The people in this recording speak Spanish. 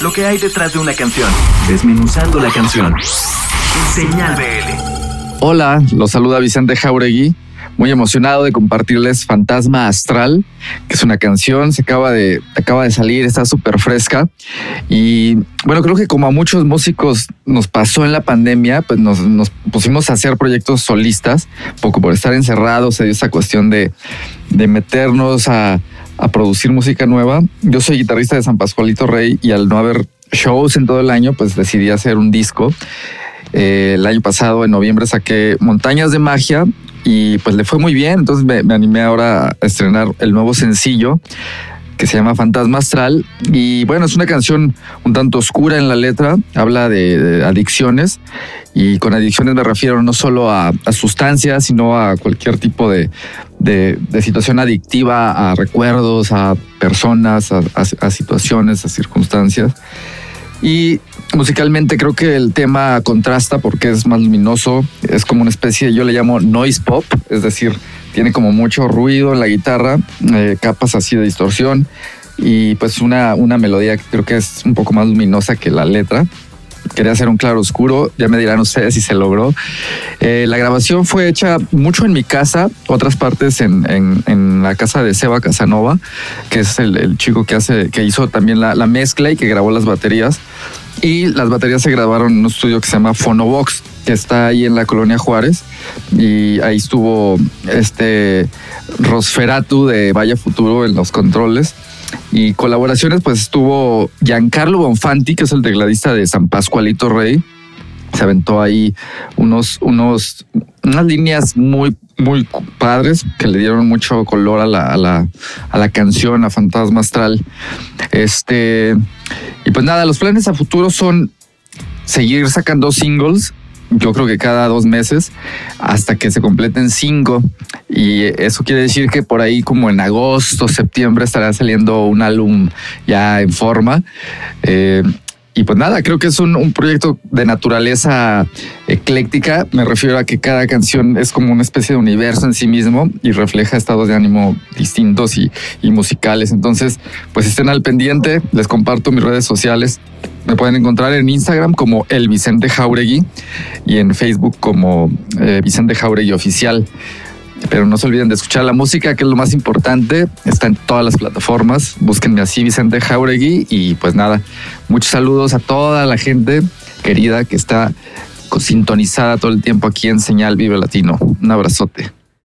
lo que hay detrás de una canción, desmenuzando la canción. Señal BL. Hola, los saluda Vicente Jauregui. Muy emocionado de compartirles Fantasma Astral, que es una canción, se acaba de, acaba de salir, está súper fresca. Y bueno, creo que como a muchos músicos nos pasó en la pandemia, pues nos, nos pusimos a hacer proyectos solistas, poco por estar encerrados, se dio esa cuestión de, de meternos a, a producir música nueva. Yo soy guitarrista de San Pascualito Rey y al no haber shows en todo el año, pues decidí hacer un disco. Eh, el año pasado, en noviembre, saqué Montañas de Magia y pues le fue muy bien. Entonces me, animé ahora a estrenar el nuevo sencillo que se llama Fantasma Astral. Y bueno, es una canción un tanto oscura en la letra, habla de, adicciones. Y con adicciones me refiero no solo a sustancias, sino a cualquier tipo de, de, situación adictiva, a recuerdos, a personas, a situaciones, a circunstancias. Y musicalmente creo que el tema contrasta porque es más luminoso, es como una especie, yo le llamo noise pop, es decir, tiene como mucho ruido en la guitarra, eh, capas así de distorsión y pues una, una melodía que creo que es un poco más luminosa que la letra. Quería hacer un claro oscuro, ya me dirán ustedes si se logró. Eh, la grabación fue hecha mucho en mi casa, otras partes en, la casa de Seba Casanova, que es el, chico que, hizo también la, la mezcla y que grabó las baterías. Y las baterías se grabaron en un estudio que se llama Phonobox, que está ahí en la colonia Juárez. Y ahí estuvo este Rosferatu de Vaya Futuro en los controles. Y colaboraciones, pues estuvo Giancarlo Bonfanti, que es el tecladista de San Pascualito Rey. Se aventó ahí unos, unos, unas líneas muy, muy padres que le dieron mucho color a la, a la, canción, a Fantasma Astral. Este, y pues nada, los planes a futuro son seguir sacando singles yo creo que cada dos meses hasta que se completen cinco. Y eso quiere decir que por ahí como en agosto, septiembre estará saliendo un álbum ya en forma. Eh, y pues nada, creo que es un, proyecto de naturaleza ecléctica. Me refiero a que cada canción es como una especie de universo en sí mismo y refleja estados de ánimo distintos y, y musicales. Entonces, pues estén al pendiente. Les comparto mis redes sociales. Me pueden encontrar en Instagram como el Vicente Jauregui y en Facebook como eh, Vicente Jauregui Oficial. Pero no se olviden de escuchar la música, que es lo más importante. Está en todas las plataformas. Búsquenme así, Vicente Jauregui. Y pues nada, muchos saludos a toda la gente querida que está sintonizada todo el tiempo aquí en Señal Vive Latino. Un abrazote.